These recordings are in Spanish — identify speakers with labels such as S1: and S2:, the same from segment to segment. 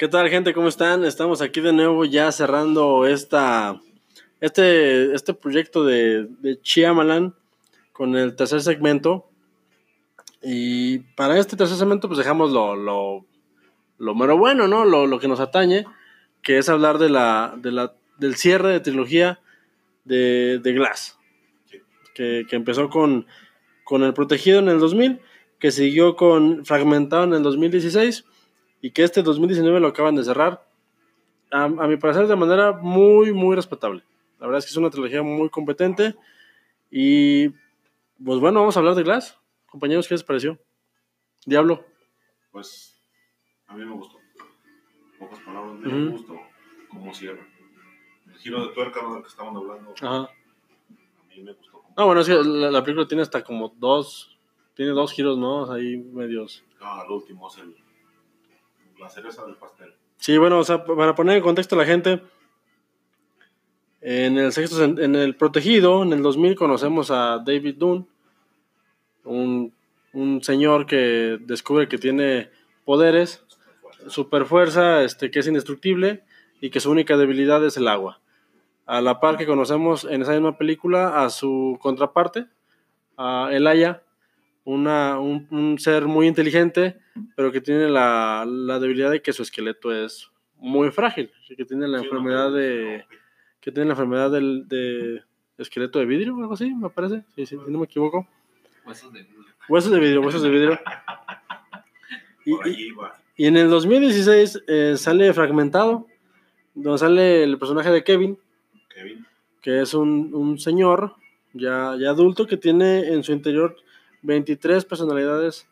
S1: ¿Qué tal, gente? ¿Cómo están? Estamos aquí de nuevo ya cerrando esta, este, este proyecto de, de Chiamalan con el tercer segmento. Y para este tercer segmento, pues dejamos lo, lo, lo mero bueno, ¿no? Lo, lo que nos atañe, que es hablar de la, de la, del cierre de trilogía de, de Glass, que, que empezó con, con El Protegido en el 2000, que siguió con Fragmentado en el 2016 y que este 2019 lo acaban de cerrar, a, a mi parecer de manera muy, muy respetable. La verdad es que es una trilogía muy competente y pues bueno, vamos a hablar de Glass. Compañeros, ¿qué les pareció? Diablo.
S2: Pues a mí me gustó. Pocas palabras, me
S1: Ujú.
S2: gustó como cierra. El giro de tuerca del que estaban hablando,
S1: Ajá.
S2: a mí me gustó.
S1: Ah, bueno, es que la, la película tiene hasta como dos, tiene dos giros, ¿no? Ahí medios.
S2: Ah, el último es el, la cereza del pastel.
S1: Sí, bueno, o sea, para poner en contexto a la gente, en el sexto, en el protegido, en el 2000 conocemos a David Dunn, un, un señor que descubre que tiene poderes, super fuerza, este, que es indestructible y que su única debilidad es el agua. A la par que conocemos en esa misma película a su contraparte, a Elaya, una, un, un ser muy inteligente, pero que tiene la, la debilidad de que su esqueleto es muy frágil, que tiene la
S2: Sí,
S1: enfermedad
S2: no,
S1: de que tiene la enfermedad del de esqueleto de vidrio o algo así, me parece, sí, sí, si no me equivoco.
S3: Huesos de vidrio.
S1: Huesos de vidrio, huesos de vidrio. Y, y- y en el 2016 eh, sale Fragmentado, donde sale el personaje de Kevin,
S2: Kevin.
S1: que es un, un señor ya, ya adulto que tiene en su interior 23 personalidades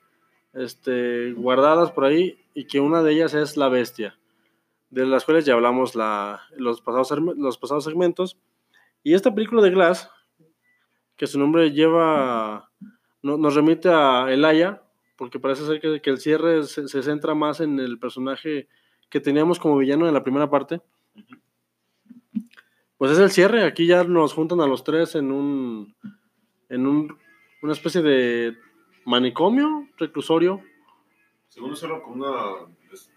S1: este, guardadas por ahí y que una de ellas es la bestia, de las cuales ya hablamos la, los, pasados, los pasados segmentos. Y esta película de Glass, que su nombre lleva, no- nos remite a Elaya, porque parece ser que, que el cierre se, se centra más en el personaje que teníamos como villano en la primera parte. Pues es el cierre, aquí ya nos juntan a los tres en un, en un, una especie de manicomio, reclusorio.
S2: Según eso era como una, es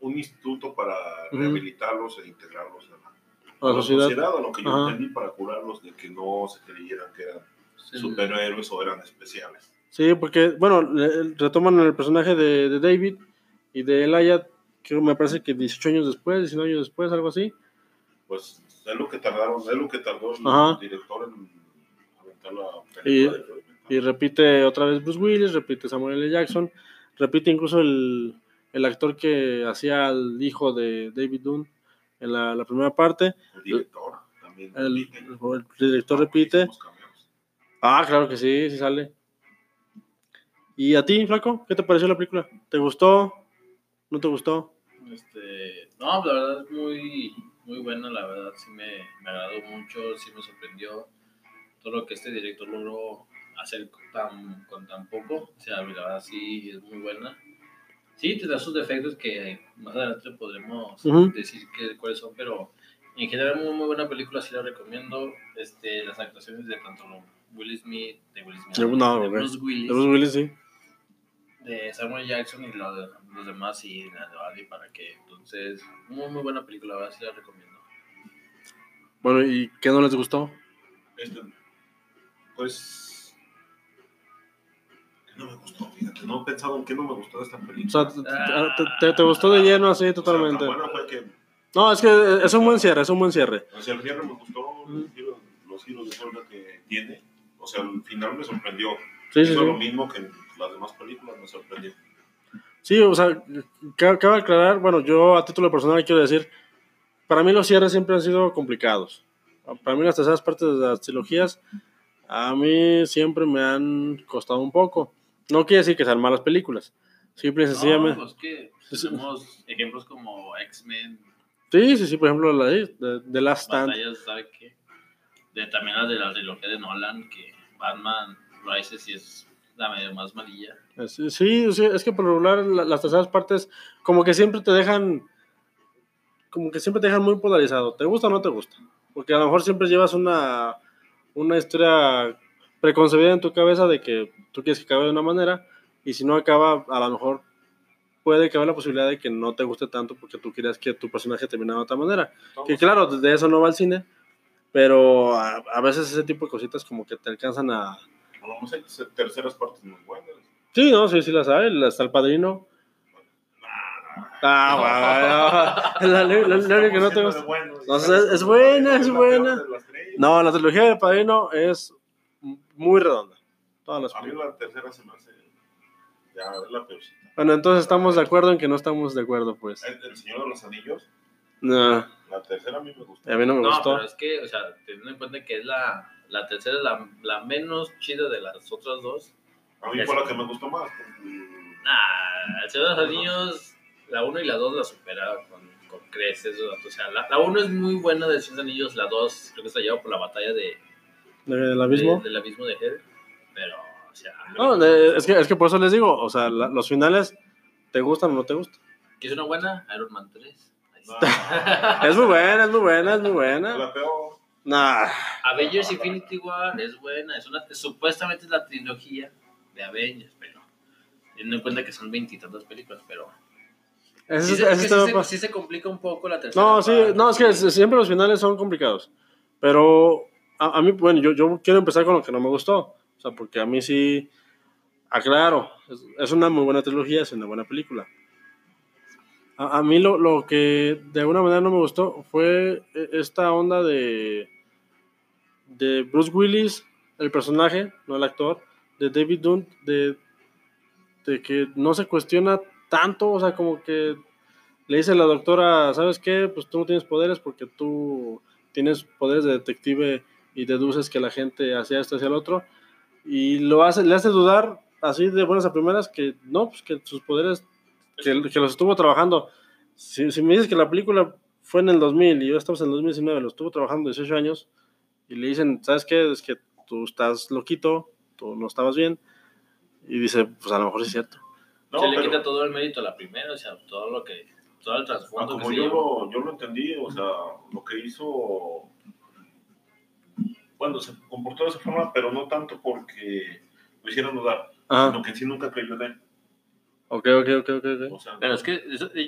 S2: un instituto para rehabilitarlos e integrarlos a la,
S1: A la sociedad.
S2: a lo que yo
S1: Ajá.
S2: entendí, para curarlos de que no se creyeran que eran
S3: Sí.
S2: superhéroes o eran especiales.
S1: Sí, porque, bueno, retoman el personaje de, de David y de Elaya, que me parece que 18 años después, 19 años después, algo así.
S2: Pues es lo que tardaron, es lo que tardó el
S1: Ajá.
S2: director en aventar la película.
S1: Y repite otra vez Bruce Willis, repite Samuel L. Jackson, repite incluso el, el actor que hacía al hijo de David Dunn en la, la primera parte.
S2: El director también.
S1: El,
S2: repite.
S1: el director repite. Ah, claro que sí, sí sale. ¿Y a ti, Flaco? ¿Qué te pareció la película? ¿Te gustó? ¿No te gustó?
S3: Este, no, la verdad es muy, muy buena, la verdad sí me, me agradó mucho, sí me sorprendió todo lo que este director logró hacer con tan, con tan poco, o sea, la verdad sí es muy buena. Sí, te da sus defectos que más adelante podremos
S1: Ujú.
S3: decir que, cuáles son, pero en general muy, muy buena película, sí la recomiendo. Este, las actuaciones de tanto Will Smith, de Will Smith,
S1: De- no,
S3: de. Bruce Willis,
S1: De Bruce Willis, sí.
S3: de Samuel Jackson y lo de- los demás y la de Adi para que entonces muy muy buena película, la verdad sí la recomiendo.
S1: Bueno, ¿y qué no les gustó?
S2: Este, pues. No me gustó, fíjate. No he pensado en qué no me gustó de esta película.
S1: O sea, te, te- te- gustó de lleno así totalmente.
S2: O sea, tan buena fue que.
S1: No, es que es un buen cierre, es un buen cierre.
S2: O sea, el cierre me gustó, los giros, los giros de tuerca que tiene. O sea, al final me sorprendió.
S1: Sí, sí,
S2: Hizo lo
S1: sí.
S2: mismo que en las demás películas, me sorprendió.
S1: Sí, o sea, ca- cabe aclarar, bueno, yo a título personal quiero decir, para mí los cierres siempre han sido complicados. Para mí las terceras partes de las trilogías, a mí siempre me han costado un poco. No quiere decir que sean malas películas, Simple y
S3: No,
S1: sencillamente.
S3: pues que tenemos ejemplos como X-Men,
S1: Sí, sí, sí, por ejemplo, la de, de, de Last Stand.
S3: De, también las de la trilogía de Nolan, que Batman Rises y es la medio más malilla.
S1: Sí, sí, sí, es que por regular la- las terceras partes como que siempre te dejan como que siempre te dejan muy polarizado. ¿Te gusta o no te gusta? Porque a lo mejor siempre llevas una, una historia preconcebida en tu cabeza de que tú quieres que acabe de una manera y si no acaba, a lo mejor puede haya la posibilidad de que no te guste tanto porque tú querías que tu personaje terminara de otra manera. Que claro, de eso no va al cine, pero a, a veces ese tipo de cositas como que te alcanzan a...
S2: A mejor hay terceras partes muy buenas.
S1: Sí, no, sí, sí las hay, hasta el padrino. Ah, bueno, la, la, la- la que no te gusta. No, es- es buena, es buena. No, la trilogía del padrino es muy redonda. Todas las
S2: A mí la tercera se me hace. Ya, es la peorcita.
S1: Bueno, entonces estamos de acuerdo en que no estamos de acuerdo, pues.
S2: El, el Señor de los Anillos,
S1: No,
S2: la tercera a mí me gustó.
S1: a mí no me
S3: No,
S1: gustó.
S3: pero es que, o sea, teniendo en cuenta que es la, la tercera, la, la menos chida de las otras dos.
S2: A mí fue la que me gustó más. porque-
S3: Nah, el Señor de los Anillos, la 1 y la 2 la superaron con, con creces. O sea, la, la 1 es muy buena de Señor de los Anillos, la 2 creo que se la lleva por la batalla de,
S1: ¿Del abismo?
S3: de- del abismo de Hell. Pero, o sea,
S1: No, de- es, que, es que por eso les digo, o sea, la- los finales, ¿te gustan o no te gustan?
S3: ¿qué es una buena? Iron Man 3. Ahí
S2: No,
S3: está.
S1: Es muy buena, es muy buena, es muy
S2: es
S1: buena.
S2: la peor.
S1: Nah,
S3: Avengers Infinity War es buena, es una, supuestamente es la trilogía de Avengers, pero teniendo en cuenta que son veintitantas películas, pero
S1: ese,
S3: sí, se, es que sí se- sí se complica un poco la tercera.
S1: No, sí, no, es que siempre los finales son complicados. Pero a, mí, bueno, yo, yo quiero empezar con lo que no me gustó. O sea, porque a mí sí, aclaro, es, es una muy buena trilogía, es una buena película. A, a mí lo, lo que de alguna manera no me gustó fue e- esta onda de, de Bruce Willis, el personaje, no el actor, de David Dunn, de, de que no se cuestiona tanto, o sea, como que le dice la doctora, ¿sabes qué? Pues tú no tienes poderes porque tú tienes poderes de detective y deduces que la gente hacía esto hacia el otro. Y lo hace, le hace dudar así de buenas a primeras que no, pues que sus poderes, que, que los estuvo trabajando. Si, si me dices que la película fue en el 2000 y yo estamos en el 2019, lo estuvo trabajando 18 años y le dicen, ¿sabes qué? Es que tú estás loquito, tú no estabas bien. Y dice, pues a lo mejor es cierto.
S2: No,
S3: se le
S2: pero-
S3: quita todo el mérito a la primera, o sea, todo lo que, todo el
S2: Ah,
S3: trasfondo que
S2: como
S3: se
S2: yo lo, yo lo entendí, o sea, lo que hizo, bueno, se comportó de esa forma, pero no tanto porque lo hicieron dudar,
S1: Ajá,
S2: sino que en sí nunca creyó en él.
S1: ok, ok, ok, ok.
S2: O sea,
S3: Pero es que,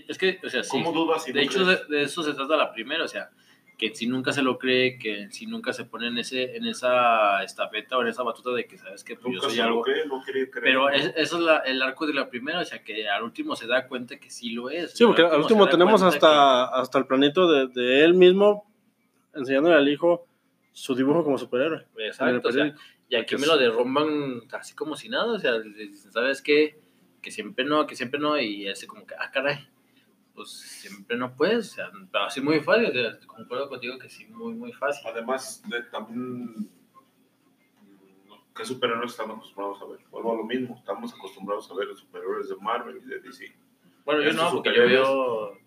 S3: es que, o sea, sí.
S2: ¿cómo dudas si
S3: De
S2: no
S3: hecho, de,
S2: crees?
S3: de eso se trata la primera, o sea, que si nunca se lo cree, que si nunca se pone en, ese, en esa estafeta o en esa batuta de que sabes que pues, yo
S2: Nunca
S3: soy
S2: se
S3: algo.
S2: lo cree, no quiere creer.
S3: Pero es- eso es la- el arco de la primera, o sea, que al último se da cuenta que sí lo es.
S1: Sí, porque al último
S3: da
S1: tenemos hasta, hasta el planito de, de él mismo enseñándole al hijo su dibujo como superhéroe.
S3: exacto, o sea, y aquí me lo derrumban así como si nada, o sea, dicen, ¿sabes qué? Que siempre no, que siempre no, y ese como que, ah, caray, pues siempre no puedes, o sea, pero así muy fácil, o sea, concuerdo contigo que sí, muy, muy fácil.
S2: Además, de, también, ¿qué superhéroes estamos acostumbrados a ver? Vuelvo a lo mismo, estamos acostumbrados a ver los superhéroes de Marvel y de DC.
S3: Bueno, yo no, porque yo veo...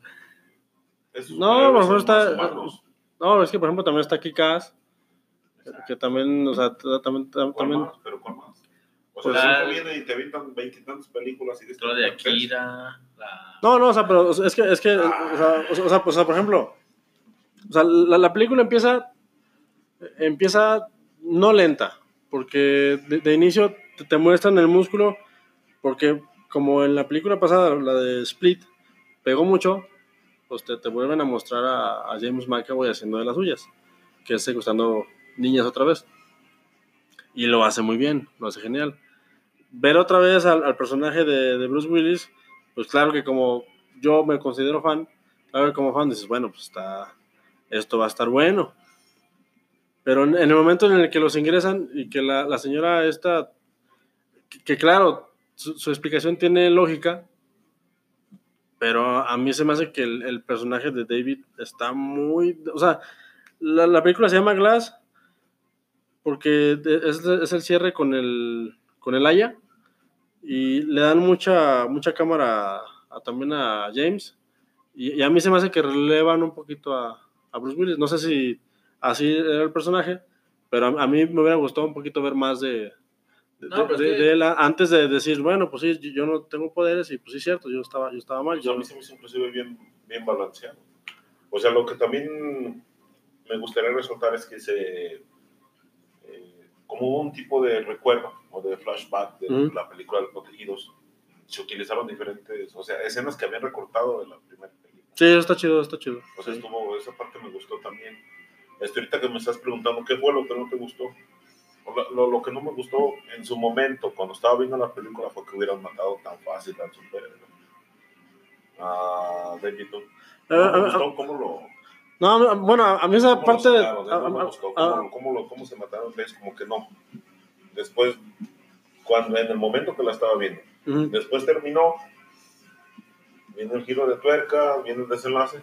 S1: No, a lo
S2: superhéroes
S1: mejor
S2: son más
S1: está-
S2: humanos.
S1: No, es que por ejemplo también está Kikas, que también, o sea, también, tam-
S2: ¿Cuál
S1: también,
S2: más? ¿Pero cuál más? O sea,
S1: Pues-
S2: siempre viene y te avientan veintitantas películas y de
S3: Lo de Akira, la...
S1: No, no, o sea, pero es que, es que, o sea, o sea, o sea, pues, o sea, por ejemplo, o sea, la, la película empieza, empieza no lenta, porque de, de inicio te, te muestran el músculo, porque como en la película pasada, la de Split, pegó mucho, pues te, te vuelven a mostrar a, a James McAvoy haciendo de las suyas, que es secuestrando niñas otra vez. Y lo hace muy bien, lo hace genial. Ver otra vez al, personaje de, Bruce Willis, pues claro que como yo me considero fan, claro como fan dices, bueno, pues está, esto va a estar bueno. Pero en, el momento en el que los ingresan y que la, la señora esta, que, claro, su, explicación tiene lógica, pero a mí se me hace que el, personaje de David está muy, o sea, la película se llama Glass porque de- es, es el cierre con el, con el Aya y le dan mucha, mucha cámara a- también a James. Y, y a mí se me hace que relevan un poquito a, a Bruce Willis. No sé si así era el personaje, pero a, a mí me hubiera gustado un poquito ver más de, de,
S3: No,
S1: de-
S3: es que-
S1: de él a- antes de decir, bueno, pues sí, yo- yo no tengo poderes y pues sí es cierto, yo estaba, yo estaba mal.
S2: Pues a
S1: Yo,
S2: mí se me hizo inclusive bien, bien balanceado. O sea, lo que también me gustaría resaltar es que se... como un tipo de recuerdo o de flashback de
S1: Ujú.
S2: la película de Protegidos, se utilizaron diferentes, o sea, escenas que habían recortado de la primera película.
S1: sí, está chido, está chido.
S2: O sea,
S1: sí.
S2: estuvo, esa parte me gustó también. Este, ahorita que me estás preguntando qué fue lo que no te gustó. Lo, lo- lo que no me gustó en su momento, cuando estaba viendo la película, fue que hubieran matado tan fácil al superhéroe. A David Dunn.
S1: Eh,
S2: No me
S1: eh,
S2: gustó cómo lo.
S1: No, bueno, a mí esa parte...
S2: cómo, se mataron tres, como que no. Después, cuando en el momento que la estaba viendo, después terminó, viene el giro de tuerca, viene el desenlace,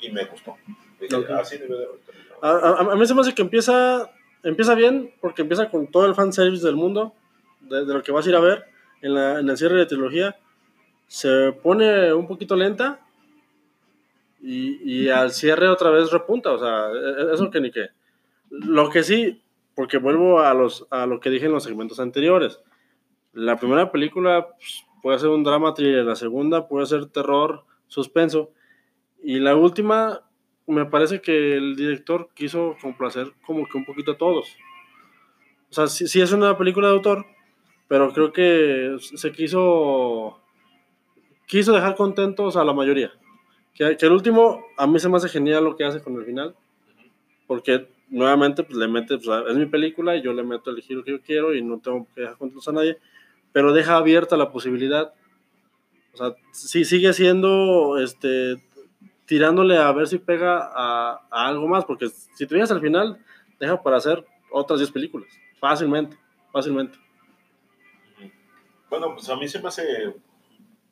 S2: y me gustó. Dije,
S1: Ok.
S2: así debe de haber terminado.
S1: A, a- a mí se me hace que empieza, empieza bien, porque empieza con todo el fanservice del mundo, de, de lo que vas a ir a ver en, la- en el cierre de trilogía. Se pone un poquito lenta y, y al cierre otra vez repunta, o sea, e- e- eso que ni qué. Lo que sí, porque vuelvo a, los, a lo que dije en los segmentos anteriores. La primera película pues, puede ser un drama thriller, la segunda puede ser terror, suspenso, y la última me parece que el director quiso complacer como que un poquito a todos. O sea, sí, sí es una película de autor, pero creo que se quiso quiso dejar contentos a la mayoría. Que, que el último, a mí se me hace genial lo que hace con el final, porque nuevamente pues, le mete, es mi película y yo le meto el giro que yo quiero y no tengo que dejar contentos a nadie, pero deja abierta la posibilidad. O sea, sigue siendo este, tirándole a ver si pega a, algo más, porque si te vienes al final, deja para hacer otras 10 películas, fácilmente, fácilmente.
S2: Bueno, pues a mí se me hace.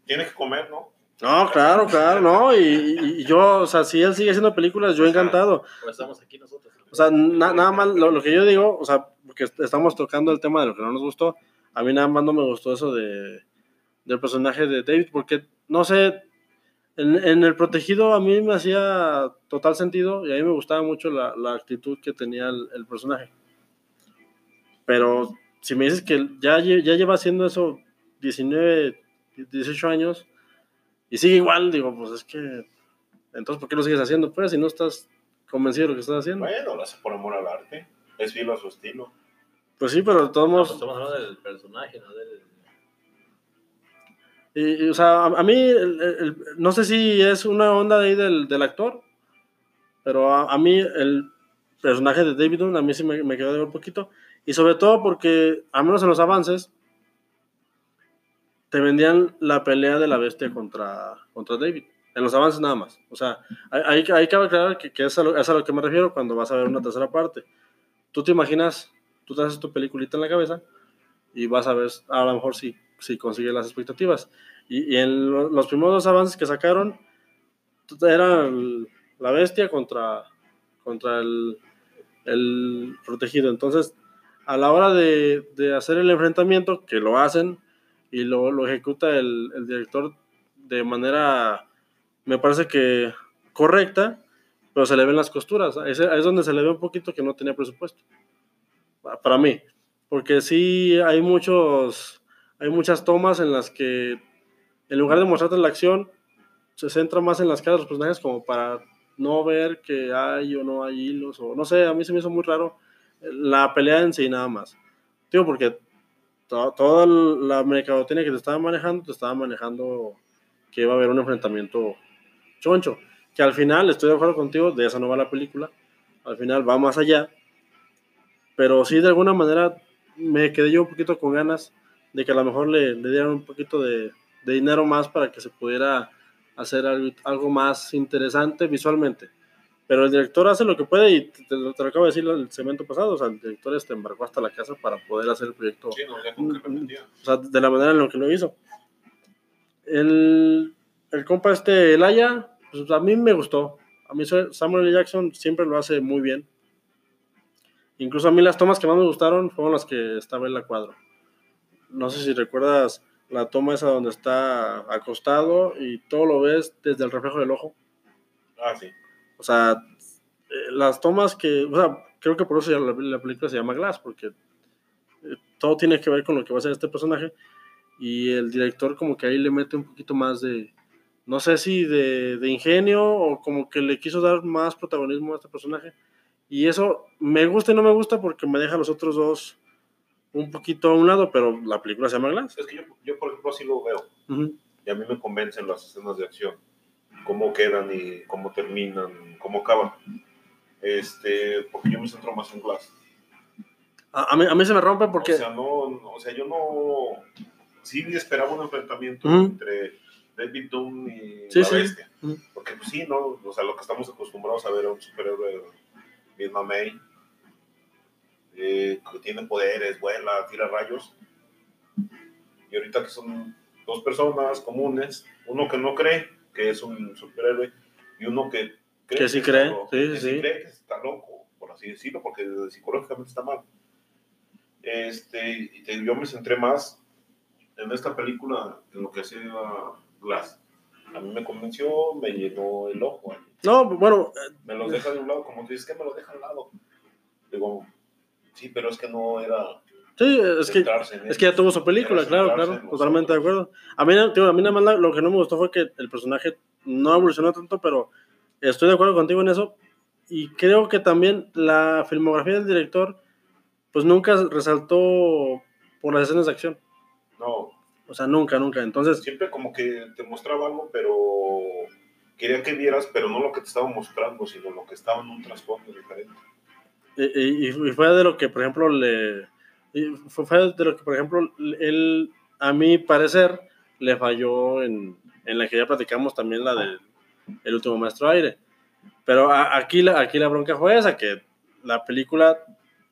S2: Tiene que comer, ¿no?
S1: No, claro, claro, no, y, yo, o sea, si él sigue haciendo películas, yo encantado.
S3: Pues estamos aquí nosotros.
S1: O sea, na- nada más lo, lo que yo digo, o sea, porque est- estamos tocando el tema de lo que no nos gustó, a mí nada más no me gustó eso de, del personaje de David, porque, no sé, en, en El Protegido a mí me hacía total sentido y a mí me gustaba mucho la, la actitud que tenía el, el personaje. Pero si me dices que ya, ya lleva haciendo eso 19, 18 años y sigue igual, digo, pues es que, entonces, ¿por qué lo sigues haciendo? Pues si no estás convencido de lo que estás haciendo.
S2: Bueno, lo hace por amor al arte. Es fiel a su estilo.
S1: Pues sí, pero de todos
S3: No,
S1: modos,
S3: pues estamos hablando del personaje, no del.
S1: y- y, o sea, a, a mí, el- el- no sé si es una onda de ahí del, del actor, pero a, a mí el personaje de David Dunn a mí sí me, me quedó de ver un poquito, y sobre todo porque, al menos en los avances, te vendían la pelea de la bestia contra, contra David, en los avances nada más, o sea, ahí, ahí cabe aclarar que, que es, a lo, es a lo que me refiero cuando vas a ver una tercera parte. Tú te imaginas, tú te haces tu peliculita en la cabeza y vas a ver a lo mejor si, si consigue las expectativas. Y, y en lo- los primeros dos avances que sacaron, era el- la bestia contra, contra el, el protegido. Entonces, a la hora de, de hacer el enfrentamiento, que lo hacen y lo, lo ejecuta el, el director de manera, me parece que correcta, pero se le ven las costuras. Ahí es donde se le ve un poquito que no tenía presupuesto. Pa- Para mí. Porque sí hay muchos, hay muchas tomas en las que en lugar de mostrarte la acción, se centra más en las caras de los personajes como para no ver que hay o no hay hilos, o no sé, a mí se me hizo muy raro la pelea en sí nada más. Digo, porque to- toda la mercadotecnia que te estaba manejando, te estaba manejando que iba a haber un enfrentamiento choncho, que al final, estoy de acuerdo contigo, de esa no va la película, al final va más allá, pero sí de alguna manera me quedé yo un poquito con ganas de que a lo mejor le, le dieran un poquito de, de dinero más para que se pudiera hacer algo, algo más interesante visualmente. Pero el director hace lo que puede y te, te te lo acabo de decir el segmento pasado, o sea, el director este embarcó hasta la casa para poder hacer el proyecto
S2: Sí, no, ya
S1: o sea, de la manera en la que lo hizo. El, el compa este, Elaya, pues a mí me gustó. A mí Samuel. Jackson siempre lo hace muy bien. Incluso a mí las tomas que más me gustaron fueron las que estaba en la cuadro. no sé si recuerdas la toma esa donde está acostado y todo lo ves desde el reflejo del ojo.
S2: Ah, sí.
S1: O sea, eh, las tomas que, o sea, creo que por eso ya la, la película se llama Glass, porque eh, todo tiene que ver con lo que va a ser este personaje y el director como que ahí le mete un poquito más de, no sé si de, de ingenio o como que le quiso dar más protagonismo a este personaje. Y eso me gusta y no me gusta porque me deja a los otros dos un poquito a un lado, pero la película se llama Glass.
S2: Es que yo, yo, por ejemplo, así lo veo. Y a mí me convencen las escenas de acción. Cómo quedan y cómo terminan, cómo acaban. Este, porque yo me centro más en Glass.
S1: A, a mí, a mí se me rompe porque...
S2: O sea, no, no- o sea, yo no. Sí esperaba un enfrentamiento
S1: Ujú.
S2: entre David Doom y
S1: Sí,
S2: la
S1: sí.
S2: bestia.
S1: Ujú.
S2: Porque, pues sí, ¿no? O sea, lo que estamos acostumbrados a ver a un superhéroe misma May, eh, que tiene poderes, vuela, tira rayos. Y ahorita que son dos personas comunes, uno que no cree que es un superhéroe y uno que cree
S1: Que sí
S2: está
S1: cree,
S2: loco,
S1: sí,
S2: que
S1: sí.
S2: cree que está loco, por así decirlo, porque psicológicamente está mal. Este, y te- yo me centré más en esta película, en lo que hacía Glass. A mí me convenció, me llenó el ojo. ahí.
S1: No, bueno,
S2: Me lo deja de un lado, como tú dices que me lo deja al lado. Digo, sí, pero es que no era
S1: sí, es que, es que ya tuvo su película, claro, claro,
S2: en
S1: totalmente de acuerdo. A mí, digo, a mí nada más lo que no me gustó fue que el personaje no evolucionó tanto, pero estoy de acuerdo contigo en eso. Y creo que también la filmografía del director, pues nunca resaltó por las escenas de acción.
S2: No,
S1: O sea, nunca, nunca. Entonces,
S2: siempre como que te mostraba algo, pero quería que vieras, pero no lo que te estaba mostrando, sino lo que estaba en un trasfondo diferente.
S1: y, y- y fue de lo que, por ejemplo, le. Fue, de lo que, por ejemplo, él, a mi parecer, le falló en, en la que ya platicamos también, la del El último maestro aire. Pero a- aquí, la, aquí la bronca fue esa, que la película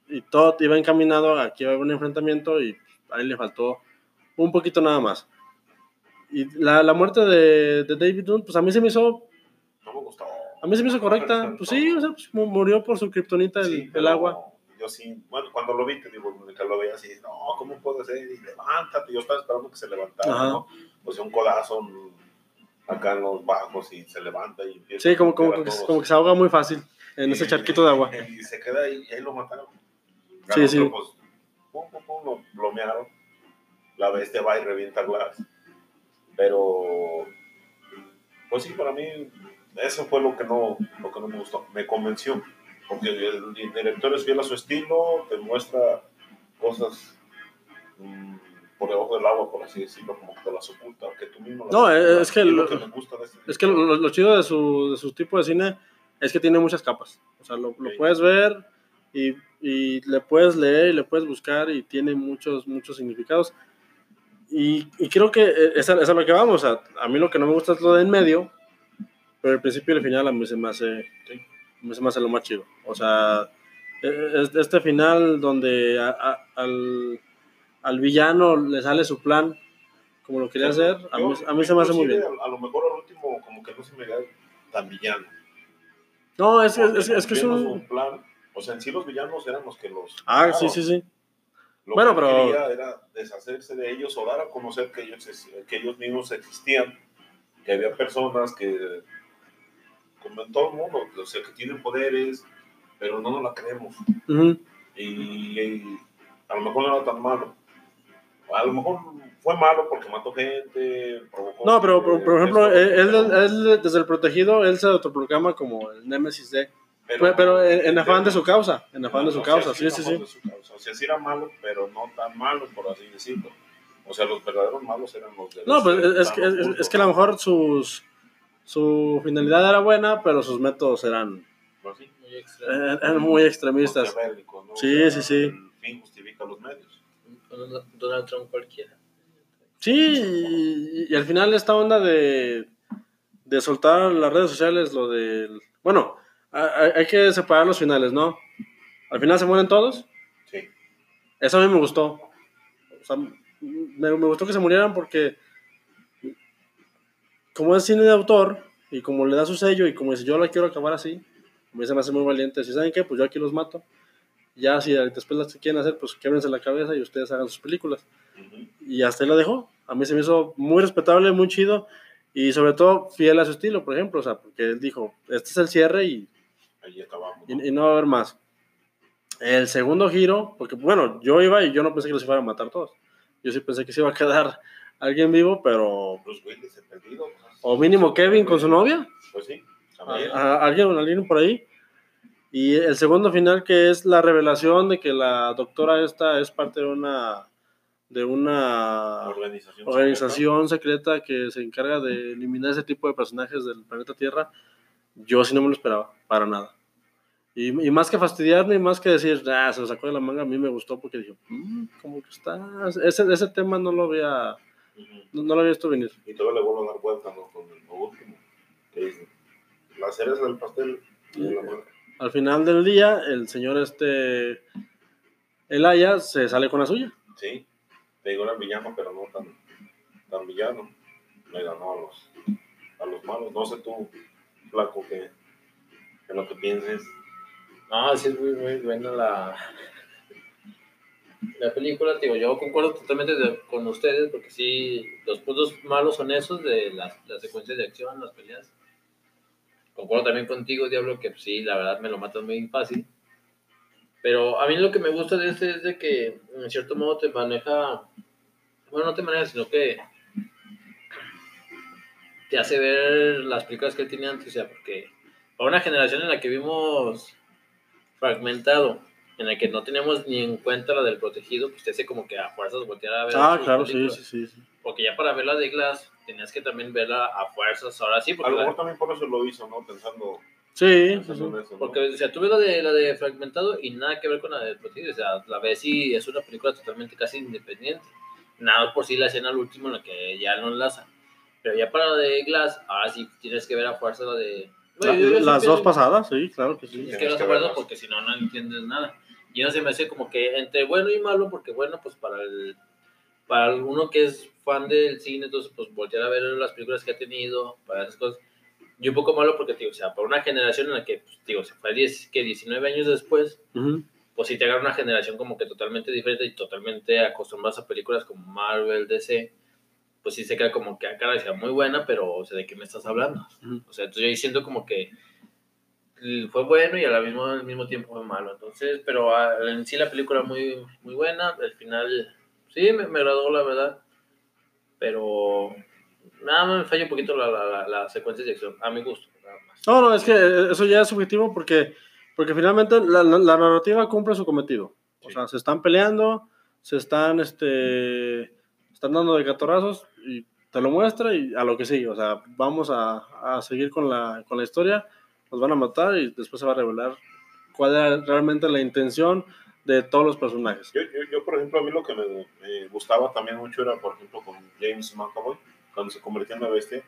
S1: y todo iba encaminado a que iba a haber un enfrentamiento y ahí le faltó un poquito nada más. Y la, la muerte de, de David Dunn, pues a mí se me hizo,
S2: No me gustó.
S1: a mí se me hizo correcta. Pues sí, o sea, pues, mu- murió por su kriptonita el,
S2: Sí,
S1: el
S2: pero
S1: agua.
S2: Yo sí, bueno, cuando lo vi, te digo, mientras lo veía así, no, ¿cómo puede ser? Y levántate, yo estaba esperando que se levantara,
S1: Ajá.
S2: ¿no? O sea, un codazo acá en los bajos y se levanta y empieza
S1: Sí, como,
S2: a
S1: como, que, como que se ahoga muy fácil en ese charquito de agua.
S2: Y se queda ahí, y ahí lo mataron.
S1: Sí, sí.
S2: pues, pum, pum, pum, lo blomearon. La bestia va y revienta Glass. Pero, pues sí, para mí, eso fue lo que no, lo que no me gustó. Me convenció. Porque el director es fiel a su estilo, te muestra cosas mm, por debajo del agua, por así decirlo, como que te las oculta, que tú mismo
S1: No, es que lo-
S2: que gusta de este
S1: Es que lo, lo- chido de su, de su tipo de cine es que tiene muchas capas. O sea, lo, lo puedes ver y, y le puedes leer y le puedes buscar y tiene muchos, muchos significados. Y, y creo que eh, es a, es a lo que vamos. Sea, a mí lo que no me gusta es lo de en medio, pero el principio y el final a mí se me hace,
S2: Sí.
S1: Se me hace lo más chido. O sea, eh, es- este final donde a- a- al, al villano le sale su plan como lo quería hacer, a mí, a mí se me hace muy bien.
S2: A, lo mejor al último, como que no se me da tan villano.
S1: No, es, es, es que es un...
S2: plan. O sea, en sí los villanos eran los que los.
S1: Ah, sí,
S2: mataron.
S1: sí, sí.
S2: Lo
S1: Bueno,
S2: que
S1: pero-
S2: quería era deshacerse de ellos o dar a conocer que ellos, que ellos mismos existían, que había personas que, como en todo el mundo, o sea, que tienen poderes, pero no nos la creemos.
S1: Ujú.
S2: Y, y a lo mejor no era tan malo. A lo mejor fue malo porque mató gente, provocó.
S1: No, pero por, por ejemplo, él, él-
S2: pero-
S1: él, desde el protegido, él se autoproclama como el Némesis de... Pero, pero en, en afán de su causa, en afán de su
S2: O sea,
S1: causa, sí, sí, sí.
S2: causa. O sea, sí era malo, pero no tan malo, por así decirlo. O sea, los verdaderos malos eran los de
S1: No,
S2: los
S1: pues es, es,
S2: ocultos.
S1: es que a lo mejor sus, su finalidad era buena, pero sus métodos eran,
S2: Pues sí,
S3: Muy
S1: eran extremistas. Sí,
S2: O
S1: sí,
S2: sea,
S1: sí.
S2: El fin justifica los medios.
S3: Donald- Donald Trump cualquiera.
S1: Sí, y, y al final esta onda de, de soltar las redes sociales, lo del... Bueno, hay, hay que separar los finales, ¿no? Al final se mueren todos.
S2: Sí.
S1: Eso a mí me gustó. O sea, me, me gustó que se murieran porque como es cine de autor y como le da su sello y como dice yo la quiero acabar así, mí se me hace muy valiente. Si saben qué, pues yo aquí los mato. Ya si después las quieren hacer, pues québrense la cabeza y ustedes hagan sus películas.
S2: Ujú.
S1: Y hasta ahí la dejó. A mí se me hizo muy respetable, muy chido y sobre todo fiel a su estilo, por ejemplo. O sea, porque él dijo, este es el cierre y,
S2: Ahí acabamos.
S1: y,
S2: ¿no?
S1: y no va a haber más. El segundo giro, porque bueno, yo iba y yo no pensé que los iban a matar todos. Yo sí pensé que se iba a quedar alguien vivo, pero...
S2: Bruce Willis, el perdido.
S1: O mínimo Kevin con su novia.
S2: Pues sí.
S1: a-
S2: también.
S1: a- alguien, alguien por ahí. Y el segundo final que es la revelación de que la doctora esta es parte de una de una
S2: organización.
S1: organización secreta que se encarga de eliminar ese tipo de personajes del planeta Tierra. Yo sí no me lo esperaba, para nada. Y, y más que fastidiarme, y más que decir, ah, se lo sacó de la manga, a mí me gustó porque dije, "Mm, como que está. Ese, ese tema no lo había, No, no lo había visto venir.
S2: Y todavía le vuelvo a dar vuelta ¿no? con el- lo último. Que es la cereza del pastel. y la madre.
S1: Al final del día, el señor este. Elaya se sale con la suya.
S2: Sí. Te digo, era el villano, pero no tan, tan villano. Le ganó a los, a los malos. No sé tú, flaco, que en lo que pienses.
S3: No, sí es muy, muy buena la, la película. Digo, yo concuerdo totalmente de- con ustedes porque sí, los puntos malos son esos de las, las secuencias de acción, las peleas. Concuerdo también contigo, Diablo, que sí, la verdad me lo matan muy fácil. Pero a mí lo que me gusta de este es de que en cierto modo te maneja, bueno, no te maneja, sino que te hace ver las películas que él tenía antes, o sea, porque para una generación en la que vimos fragmentado, en la que no teníamos ni en cuenta la del protegido, pues te hace como que a fuerzas voltear a ver.
S1: Ah, claro, sí, sí, sí. sí.
S3: Porque ya para ver la de Glass tenías que también verla a fuerzas, ahora sí,
S2: A
S3: porque,
S2: lo
S3: la-
S2: mejor también por eso lo hizo, ¿no? Pensando,
S1: Sí, sí,
S2: pensando
S1: sí.
S2: en eso. ¿no?
S3: porque o sea, tú ves la de, la de fragmentado y nada que ver con la del protegido, o sea, la ves y es una película totalmente casi independiente. Nada por sí la escena al último en la que ya no enlaza. Pero ya para la de Glass, ahora sí tienes que ver a fuerza la de...
S1: La-
S3: Bueno,
S1: las dos pasadas, sí, claro que sí.
S3: Es
S2: Tienes
S3: que
S2: verlas.
S3: porque si no, no entiendes nada. Y no se me hace como que entre bueno y malo, porque bueno, pues para el para uno que es fan del cine, entonces pues voltear a ver las películas que ha tenido, para esas cosas. Y un poco malo porque, tío, o sea, para una generación en la que, pues, digo, se fue 10, que 19 años después,
S1: Ujú.
S3: pues sí te agarra una generación como que totalmente diferente y totalmente acostumbradas a películas como Marvel, DC, pues sí se queda como que a cara decía muy buena, pero, o sea, ¿de qué me estás hablando?
S1: Ujú.
S3: O sea, entonces yo siento como que fue bueno y a la mismo, al mismo tiempo fue malo. Entonces, pero ah, en sí la película muy, muy buena. El final, sí, me, me agradó, la verdad. Pero nada más me falla un poquito la, la, la, la secuencia de acción, a mi gusto. Nada más.
S1: No, no, es que eso ya es subjetivo porque, porque finalmente la, narrativa cumple su cometido. O
S2: Sí.
S1: sea, se están peleando, se están, este, están dando de catorrazos y te lo muestra y a lo que sigue. O sea, vamos a, a seguir con la, con la historia, nos van a matar y después se va a revelar cuál era realmente la intención de todos los personajes.
S2: Yo, yo, yo, por ejemplo, a mí lo que me, me gustaba también mucho era, por ejemplo, con James McAvoy, cuando se convirtió en una bestia,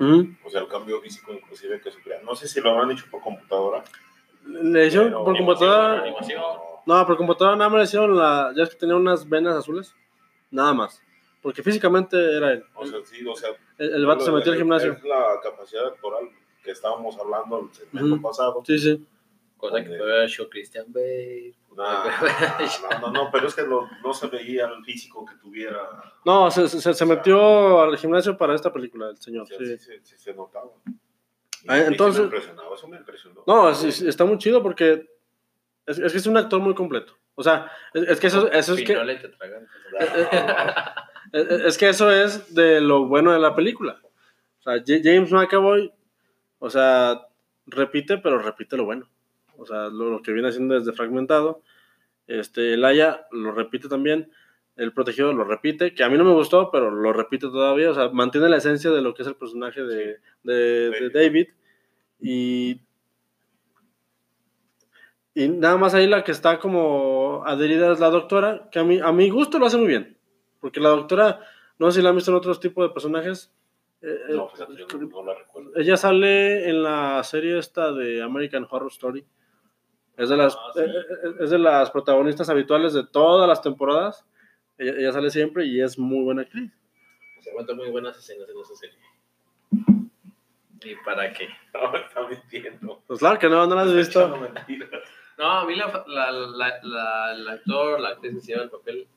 S2: o sea, el cambio físico inclusive que sufría. No sé si lo habrán hecho por computadora.
S1: Le hicieron por computadora. No, por computadora nada más le hicieron la. Ya es que tenía unas venas azules. Nada más. Porque físicamente era él.
S2: O sea, sí, o sea,
S1: El, el vato se metió al gimnasio.
S2: Es la capacidad actoral que estábamos hablando el segmento
S1: Ujú.
S2: pasado.
S1: Sí, sí.
S3: Cosa que fue show Christian Bale.
S2: Nah, no, no, no, pero es que lo- no se veía el físico que tuviera.
S1: No, se, se, se metió al gimnasio para esta película, el señor. Sí.
S2: sí, se- sí se notaba. Y
S1: Ah,
S2: sí
S1: entonces-
S2: me impresionaba, eso me impresionó.
S1: No, es- es- está muy chido porque es, es que es un actor muy completo. O sea, es, es que eso, eso es que
S3: y
S1: es, es que eso es de lo bueno de la película. O sea, James McAvoy, o sea, repite, pero repite lo bueno. O sea, lo, lo que viene haciendo desde Fragmentado. Este, Laia lo repite también. El protegido lo repite, que a mí no me gustó, pero lo repite todavía. O sea, mantiene la esencia de lo que es el personaje de, de- de
S2: David.
S1: David. Y, y nada más ahí la que está como adherida es la doctora, que a mí, a mi gusto lo hace muy bien. Porque la doctora, no sé si la han visto en otros tipos de personajes. Eh,
S2: No,
S1: eh,
S2: fíjate, yo no, no la recuerdo.
S1: ella sale en la serie esta de American Horror Story. Es de las,
S3: Ah, sí.
S1: eh, eh, es de las protagonistas habituales de todas las temporadas. Ella, ella sale siempre y es muy buena actriz.
S3: Se aguantan muy buenas escenas en esa serie. ¿Y para qué?
S2: No, me está mintiendo.
S1: Pues claro que no, no la has visto.
S3: No, a mí la, la, la, la, el actor, la actriz que se lleva el papel,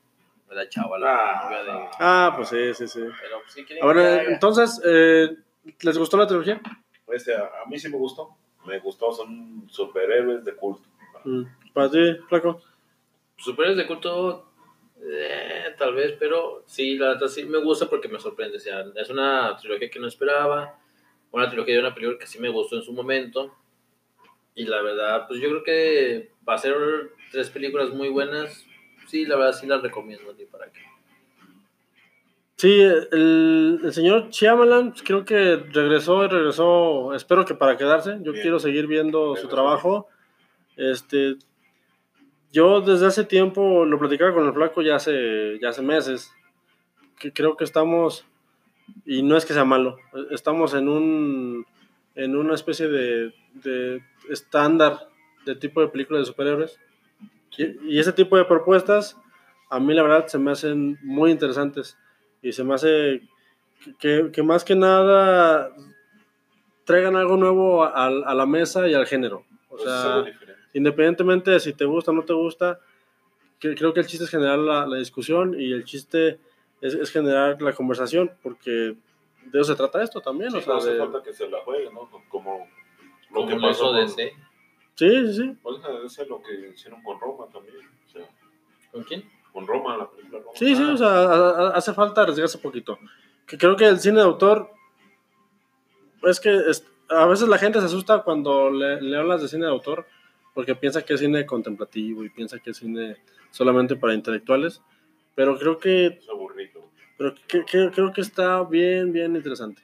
S3: me da chava la
S2: Ah.
S3: novia de...
S1: Ah, pues sí, sí, sí.
S3: Pero pues, sí quieren
S1: Ahora,
S3: que
S1: entonces, eh, ¿les gustó la trilogía?
S2: Este, a, a mí sí me gustó. Me gustó, son superhéroes de culto.
S1: Mm, Para ti, Flaco.
S3: Superhéroes de culto, eh, tal vez, pero sí, la verdad sí me gusta porque me sorprende. O sea, es una trilogía que no esperaba, una trilogía de una película que sí me gustó en su momento. Y la verdad, pues yo creo que va a ser tres películas muy buenas. Sí, la verdad sí las recomiendo a ti para que.
S1: Sí, el, el señor Shyamalan pues, creo que regresó y regresó, espero que para quedarse. Yo
S2: Bien.
S1: quiero seguir viendo su trabajo. Este, yo desde hace tiempo lo platicaba con el flaco ya hace, ya hace meses, que creo que estamos, y no es que sea malo, estamos en un en una especie de, de estándar de tipo de película de superhéroes. Y, ese tipo de propuestas a mí la verdad se me hacen muy interesantes y se me hace que, que más que nada traigan algo nuevo a, a la mesa y al género. O sea, independientemente de si te gusta o no te gusta, que- creo que el chiste es generar la, la discusión y el chiste es, es generar la conversación, porque de eso se trata esto también.
S2: Sí,
S1: o sea,
S2: no hace
S1: de-
S2: falta que se la juegue, ¿no? Como lo
S3: Como
S2: que
S3: lo
S2: pasó
S3: hizo
S2: con,
S3: DC.
S1: Sí, sí, sí.
S2: pues, eso es lo que hicieron con Roma también. O sea,
S3: ¿Con quién?
S2: con Roma, la película Roma.
S1: Sí, sí, o sea, a- a- hace falta arriesgarse poquito. Que creo que el cine de autor es que es- a veces la gente se asusta cuando le, le hablas de cine de autor porque piensa que es cine contemplativo y piensa que es cine solamente para intelectuales, pero creo que,
S2: Es aburrido.
S1: pero que- que- creo que está bien, bien interesante.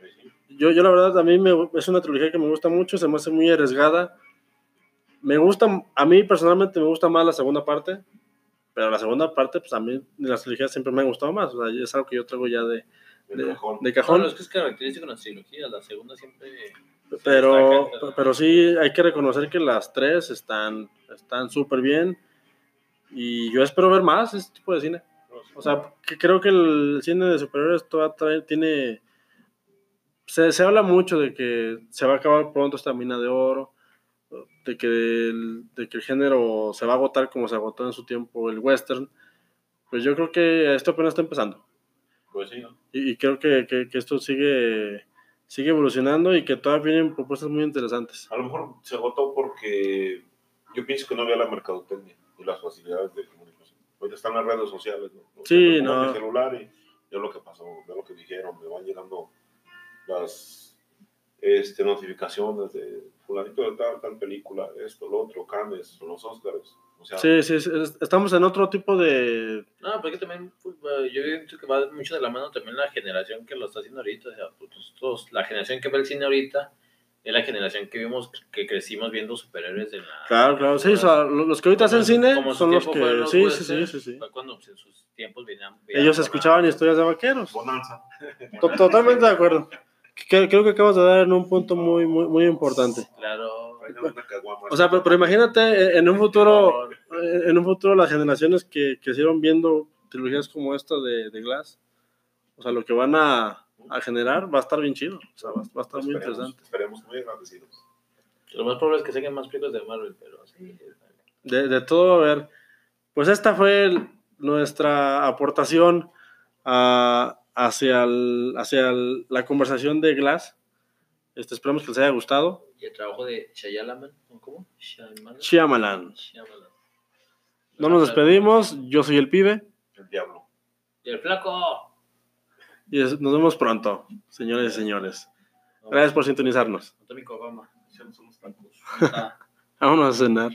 S2: Sí, sí.
S1: Yo, yo la verdad, a mí me, es una trilogía que me gusta mucho, se me hace muy arriesgada. Me gusta, a mí personalmente me gusta más la segunda parte, pero la segunda parte, pues a mí de las trilogías siempre me han gustado más. O sea, es algo que yo traigo ya de, de,
S2: cajón.
S1: de
S3: es que es característico en las trilogías. La segunda siempre.
S1: pero, pero sí hay que reconocer que las tres están están súper bien. Y yo espero ver más este tipo de cine. O sea, que creo que el cine de superhéroes todavía tiene. Se, se habla mucho de que se va a acabar pronto esta mina de oro, de que el, de que el género se va a agotar como se agotó en su tiempo el western. Pues yo creo que esto apenas está empezando.
S2: Pues sí, ¿no?
S1: Y, y creo que, que- que esto sigue, sigue evolucionando y que todavía vienen propuestas muy interesantes.
S2: A lo mejor se agotó porque yo pienso que no había la mercadotecnia y las facilidades de comunicación. Ahorita están las redes sociales, ¿no? O sea,
S1: Sí, no.
S2: celular y yo lo que pasó, veo lo que dijeron, me van llegando las este, notificaciones de fulanito de tal, tal película, esto, lo otro, Cannes, los Oscars. O sea,
S1: Sí, sí, sí, es- estamos en otro tipo de...
S3: No, porque también pues, yo pienso que va mucho de la mano también la generación que lo está haciendo ahorita. O sea, pues, nosotros, la generación que ve el cine ahorita es la generación que vimos, que crecimos viendo superhéroes en la.
S1: Claro, claro, sí, o sea, lo- los que ahorita hacen cine son los
S3: fueron
S1: que...
S3: los
S1: Sí, sí, sí, sí, sí.
S3: Fue cuando pues, en sus tiempos venían.
S1: Ellos escuchaban historias de vaqueros.
S2: Bonanza.
S1: To- Totalmente de acuerdo. Creo que acabas de dar en un punto muy, muy, muy importante.
S3: Claro.
S1: O sea, pero, pero imagínate eh, en un futuro, eh, en un futuro las generaciones que crecieron viendo trilogías como esta de, de Glass, o sea, lo que van a, a generar va a estar bien chido, o sea, va, va a estar muy interesante.
S2: esperemos muy agradecidos.
S3: Lo más probable es que saquen más películas de Marvel, pero sí.
S1: De, de todo, a ver, pues esta fue el- nuestra aportación a- hacia, el- hacia el- la conversación de Glass. Este, esperamos que les haya gustado.
S3: Y el trabajo de Shayalaman, ¿o ¿cómo? Shyamalan.
S1: Shyamalan.
S3: Shyamalan.
S1: No nos despedimos, yo soy el pibe
S2: El diablo.
S3: Y el flaco.
S1: y es- nos vemos pronto, señores y señores. Gracias por sintonizarnos. Vámonos a cenar.